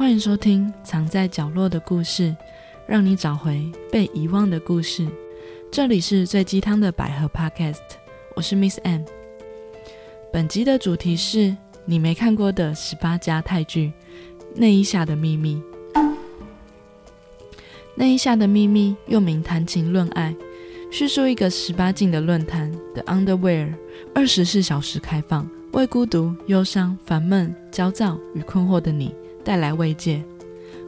欢迎收听《藏在角落的故事》，让你找回被遗忘的故事。这里是最鸡汤的百合 Podcast，我是 Miss M。本集的主题是你没看过的十八家泰剧《内衣下的秘密》。《内衣下的秘密》又名《谈情论爱》，叙述一个十八禁的论坛 The Underwear，二十四小时开放，为孤独、忧伤、烦闷、焦躁与困惑的你带来慰藉。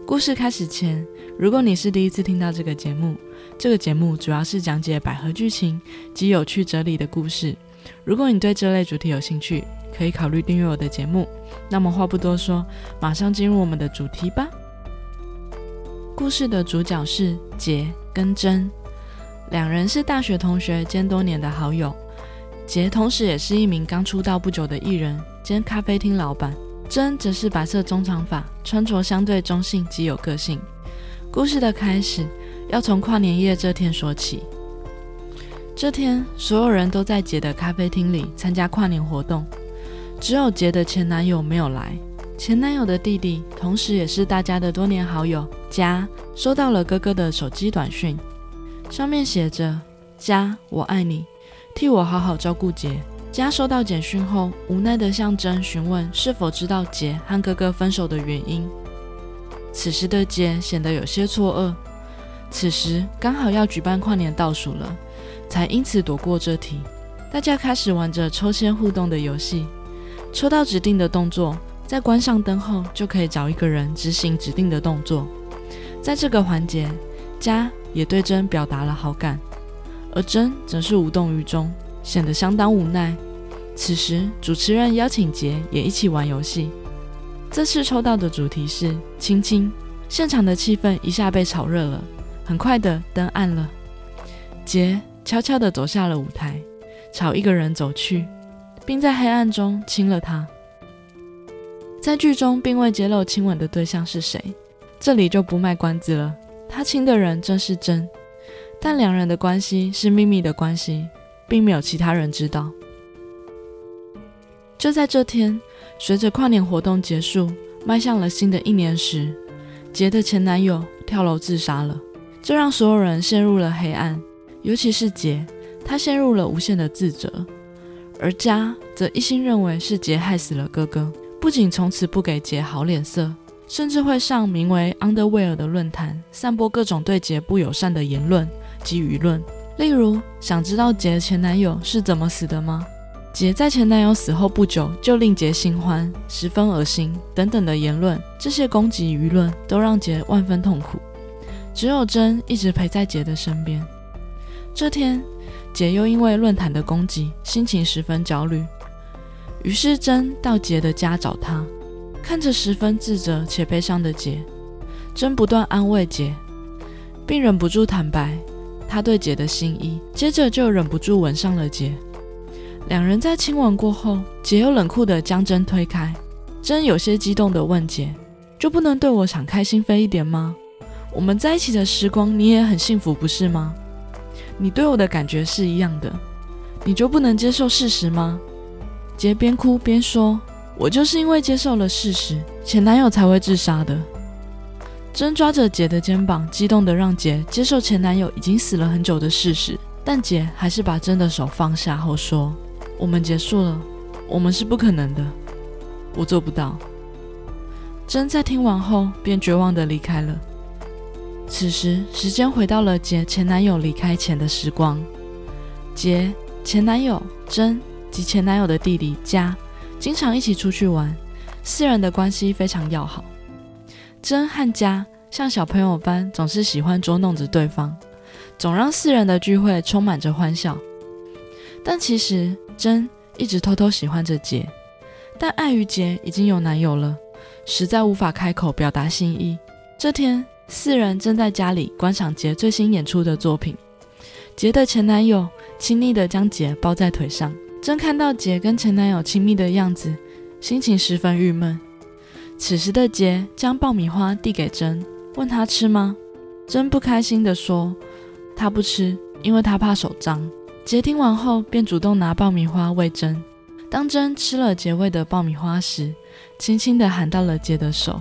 故事开始前，如果你是第一次听到这个节目，这个节目主要是讲解百合剧情及有趣哲理的故事。如果你对这类主题有兴趣，可以考虑订阅我的节目。那么话不多说，马上进入我们的主题吧。故事的主角是杰跟真，两人是大学同学兼多年的好友。杰同时也是一名刚出道不久的艺人兼咖啡厅老板，真则是白色中长发，穿着相对中性及有个性。故事的开始要从跨年夜这天说起。这天，所有人都在杰的咖啡厅里参加跨年活动，只有杰的前男友没有来。前男友的弟弟，同时也是大家的多年好友佳，收到了哥哥的手机短讯，上面写着：“佳，我爱你，替我好好照顾杰。”佳收到简讯后，无奈地向真询问是否知道杰和哥哥分手的原因。此时的杰显得有些错愕。此时刚好要举办跨年倒数了。才因此躲过这题。大家开始玩着抽签互动的游戏，抽到指定的动作，在关上灯后就可以找一个人执行指定的动作。在这个环节，佳也对真表达了好感，而真则是无动于衷，显得相当无奈。此时，主持人邀请杰也一起玩游戏。这次抽到的主题是亲亲，现场的气氛一下被炒热了。很快的，灯暗了，杰。悄悄地走下了舞台，朝一个人走去，并在黑暗中亲了他。在剧中并未揭露亲吻的对象是谁，这里就不卖关子了。他亲的人正是真，但两人的关系是秘密的关系，并没有其他人知道。就在这天，随着跨年活动结束，迈向了新的一年时，杰的前男友跳楼自杀了，这让所有人陷入了黑暗。尤其是杰，他陷入了无限的自责，而佳则一心认为是杰害死了哥哥，不仅从此不给杰好脸色，甚至会上名为 Underwear 的论坛，散播各种对杰不友善的言论及舆论。例如，想知道杰前男友是怎么死的吗？杰在前男友死后不久就令杰新欢，十分恶心等等的言论，这些攻击舆论都让杰万分痛苦。只有真一直陪在杰的身边。这天，杰又因为论坛的攻击，心情十分焦虑。于是真到杰的家找他，看着十分自责且悲伤的杰，真不断安慰杰，并忍不住坦白他对杰的心意。接着就忍不住吻上了杰。两人在亲吻过后，杰又冷酷地将真推开。真有些激动地问杰：“就不能对我敞开心扉一点吗？我们在一起的时光，你也很幸福，不是吗？”你对我的感觉是一样的，你就不能接受事实吗？杰边哭边说：“我就是因为接受了事实，前男友才会自杀的。”真抓着杰的肩膀，激动的让杰接受前男友已经死了很久的事实，但杰还是把真的手放下后说：“我们结束了，我们是不可能的，我做不到。”真在听完后便绝望的离开了。此时，时间回到了杰前男友离开前的时光。杰前男友真及前男友的弟弟佳经常一起出去玩，四人的关系非常要好。真和家像小朋友般，总是喜欢捉弄着对方，总让四人的聚会充满着欢笑。但其实真一直偷偷喜欢着杰，但碍于杰已经有男友了，实在无法开口表达心意。这天。四人正在家里观赏杰最新演出的作品。杰的前男友亲昵地将杰抱在腿上，真看到杰跟前男友亲密的样子，心情十分郁闷。此时的杰将爆米花递给真，问他吃吗？真不开心地说：“他不吃，因为他怕手脏。”杰听完后便主动拿爆米花喂真。当真吃了杰喂的爆米花时，轻轻地喊到了杰的手。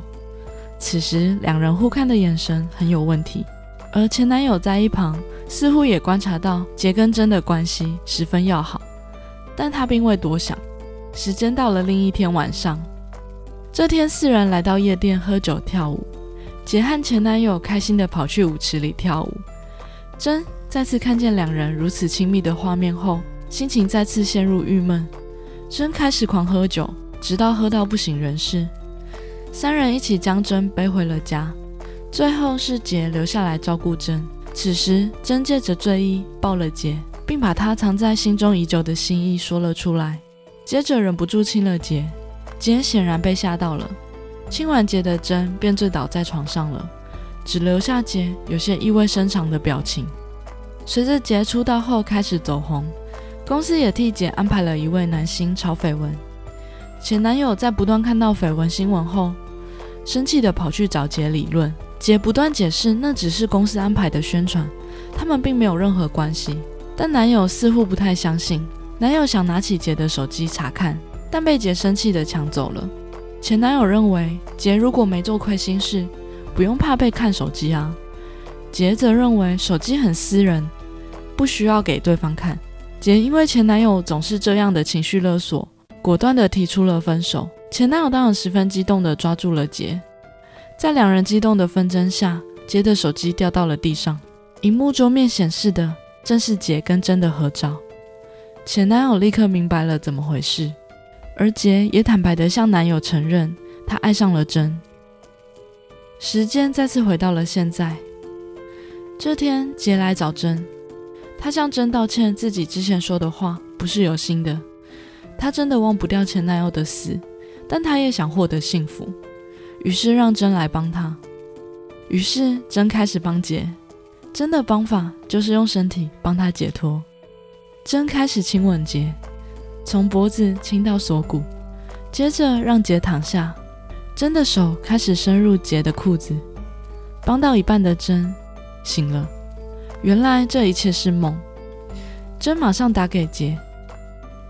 此时两人互看的眼神很有问题，而前男友在一旁似乎也观察到杰跟真的关系十分要好，但他并未多想。时间到了另一天晚上，这天四人来到夜店喝酒跳舞，杰和前男友开心地跑去舞池里跳舞。真再次看见两人如此亲密的画面后，心情再次陷入郁闷。真开始狂喝酒，直到喝到不省人事。三人一起将真背回了家，最后是杰留下来照顾真。此时，真借着醉意抱了杰，并把他藏在心中已久的心意说了出来。接着忍不住亲了杰，杰显然被吓到了。亲完杰的真便醉倒在床上了，只留下杰有些意味深长的表情。随着杰出道后开始走红，公司也替杰安排了一位男星炒绯闻。前男友在不断看到绯闻新闻后，生气的跑去找杰理论。杰不断解释那只是公司安排的宣传，他们并没有任何关系。但男友似乎不太相信。男友想拿起杰的手机查看，但被杰生气的抢走了。前男友认为杰如果没做亏心事，不用怕被看手机啊。杰则认为手机很私人，不需要给对方看。杰因为前男友总是这样的情绪勒索，果断的提出了分手。前男友当然十分激动的抓住了杰，在两人激动的纷争下，杰的手机掉到了地上，荧幕桌面显示的正是杰跟真的合照。前男友立刻明白了怎么回事，而杰也坦白地向男友承认，他爱上了真。时间再次回到了现在。这天，杰来找真，他向真道歉，自己之前说的话不是有心的。他真的忘不掉前男友的死，但他也想获得幸福，于是让真来帮他。于是真开始帮杰，真的方法就是用身体帮他解脱。真开始亲吻杰，从脖子亲到锁骨，接着让杰躺下。真的手开始深入杰的裤子，帮到一半的真醒了。原来这一切是梦。真马上打给杰，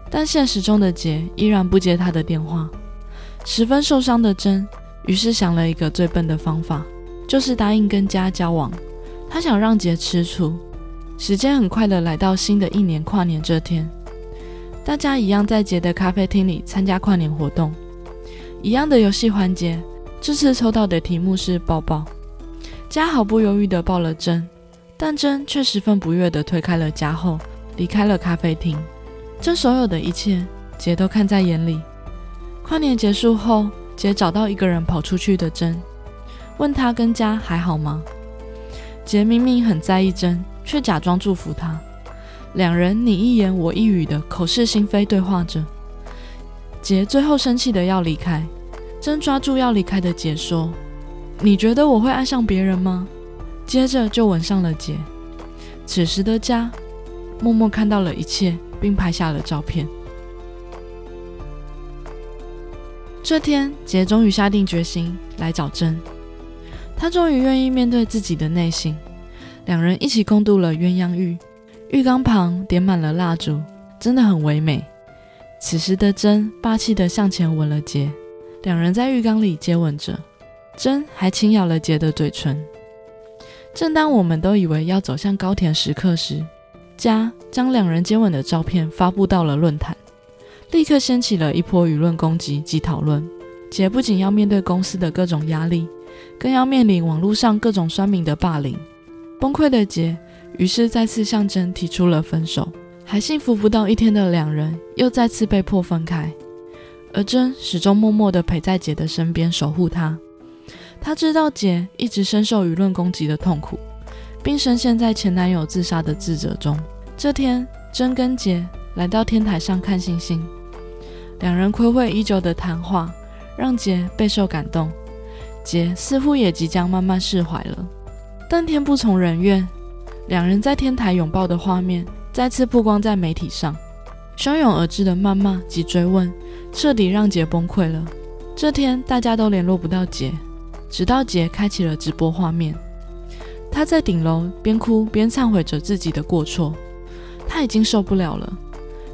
但现实中的杰依然不接他的电话。十分受伤的真，于是想了一个最笨的方法，就是答应跟家交往。他想让杰吃醋。时间很快的来到新的一年跨年这天，大家一样在杰的咖啡厅里参加跨年活动，一样的游戏环节。这次抽到的题目是抱抱，佳毫不犹豫的抱了真，但真却十分不悦的推开了家后离开了咖啡厅。这所有的一切，杰都看在眼里。跨年结束后，杰找到一个人跑出去的真，问他跟佳还好吗？杰明明很在意真。却假装祝福他，两人你一言我一语的口是心非对话着。杰最后生气的要离开，真抓住要离开的杰说：“你觉得我会爱上别人吗？”接着就吻上了杰。此时的家默默看到了一切，并拍下了照片。这天，杰终于下定决心来找真，他终于愿意面对自己的内心。两人一起共度了鸳鸯浴，浴缸旁点满了蜡烛，真的很唯美。此时的真霸气地向前吻了杰，两人在浴缸里接吻着，真还轻咬了杰的嘴唇。正当我们都以为要走向高甜时刻时，佳将两人接吻的照片发布到了论坛，立刻掀起了一波舆论攻击及讨论。杰不仅要面对公司的各种压力，更要面临网络上各种酸民的霸凌。崩溃的杰，于是再次向真提出了分手。还幸福不到一天的两人，又再次被迫分开。而真始终默默地陪在杰的身边，守护她。他知道杰一直深受舆论攻击的痛苦，并深陷在前男友自杀的自责中。这天，真跟杰来到天台上看星星，两人暌违已久的谈话，让杰备受感动。杰似乎也即将慢慢释怀了。但天不从人愿，两人在天台拥抱的画面再次曝光在媒体上，汹涌而至的谩骂及追问，彻底让杰崩溃了。这天大家都联络不到杰，直到杰开启了直播画面，他在顶楼边哭边忏悔着自己的过错，他已经受不了了，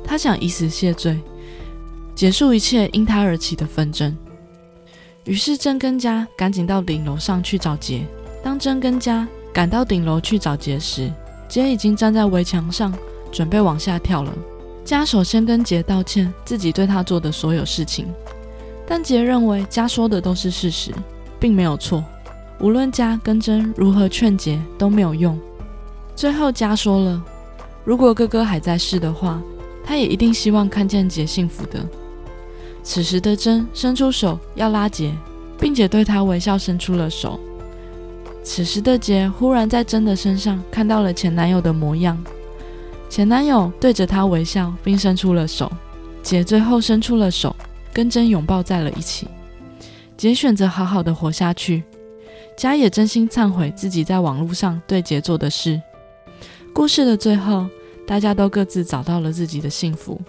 他想以死谢罪，结束一切因他而起的纷争。于是真跟家赶紧到顶楼上去找杰。当真跟家赶到顶楼去找杰时，杰已经站在围墙上，准备往下跳了。家首先跟杰道歉自己对他做的所有事情，但杰认为家说的都是事实，并没有错。无论家跟真如何劝杰都没有用。最后家说了，如果哥哥还在世的话，他也一定希望看见杰幸福的。此时的真伸出手要拉杰，并且对他微笑伸出了手。此时的杰忽然在真的身上看到了前男友的模样。前男友对着她微笑，并伸出了手。杰最后伸出了手，跟真拥抱在了一起。杰选择好好的活下去，家也真心忏悔自己在网络上对杰做的事。故事的最后，大家都各自找到了自己的幸福。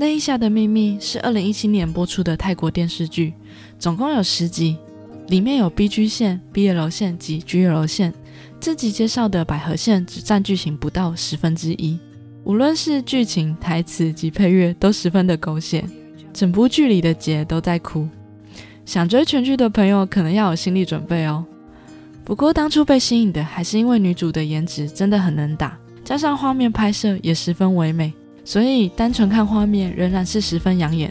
那一下的秘密是二零一七年播出的泰国电视剧，总共有十集，里面有 B G 线、BL 线及 GL 线。这集介绍的百合线只占剧情不到十分之一，无论是剧情、台词及配乐都十分的狗血，整部剧里的杰都在哭。想追全剧的朋友可能要有心理准备哦。不过当初被吸引的还是因为女主的颜值真的很能打，加上画面拍摄也十分唯美，所以单纯看画面仍然是十分养眼。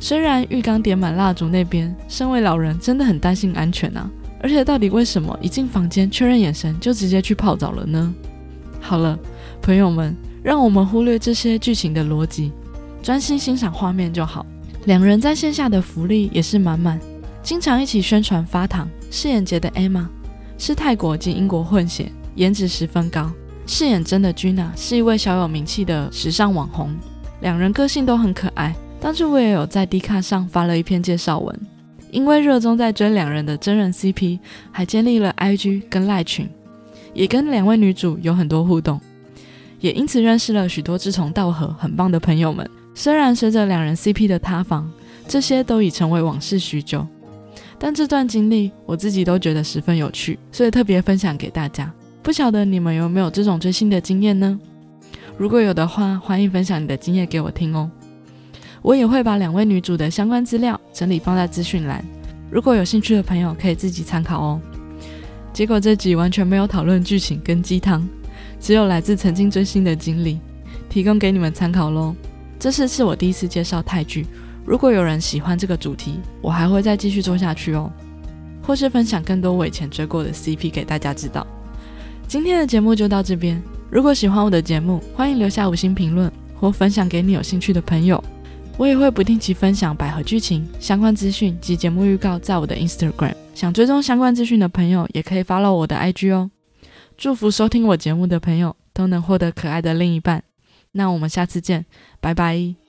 虽然浴缸点满蜡烛那边，身为老人真的很担心安全啊。而且，到底为什么一进房间确认眼神就直接去泡澡了呢？好了，朋友们，让我们忽略这些剧情的逻辑，专心欣赏画面就好。两人在线下的福利也是满满，经常一起宣传发糖。饰演杰的 Emma 是泰国及英国混血，颜值十分高；饰演真的 Gina 是一位小有名气的时尚网红。两人个性都很可爱，当初我也有在 D 卡上发了一篇介绍文。因为热衷在追两人的真人 CP，还建立了 IG 跟赖群，也跟两位女主有很多互动，也因此认识了许多志同道合、很棒的朋友们。虽然随着两人 CP 的塌房，这些都已成为往事许久，但这段经历我自己都觉得十分有趣，所以特别分享给大家。不晓得你们有没有这种追星的经验呢？如果有的话，欢迎分享你的经验给我听哦。我也会把两位女主的相关资料整理放在资讯栏，如果有兴趣的朋友可以自己参考哦。结果这集完全没有讨论剧情跟鸡汤，只有来自曾经追星的经历，提供给你们参考喽。这次是我第一次介绍泰剧，如果有人喜欢这个主题，我还会再继续做下去哦，或是分享更多我以前追过的 CP 给大家知道。今天的节目就到这边，如果喜欢我的节目，欢迎留下五星评论或分享给你有兴趣的朋友。我也会不定期分享百合剧情相关资讯及节目预告在我的 Instagram，想追踪相关资讯的朋友也可以 follow 我的 IG 哦。祝福收听我节目的朋友都能获得可爱的另一半，那我们下次见，拜拜。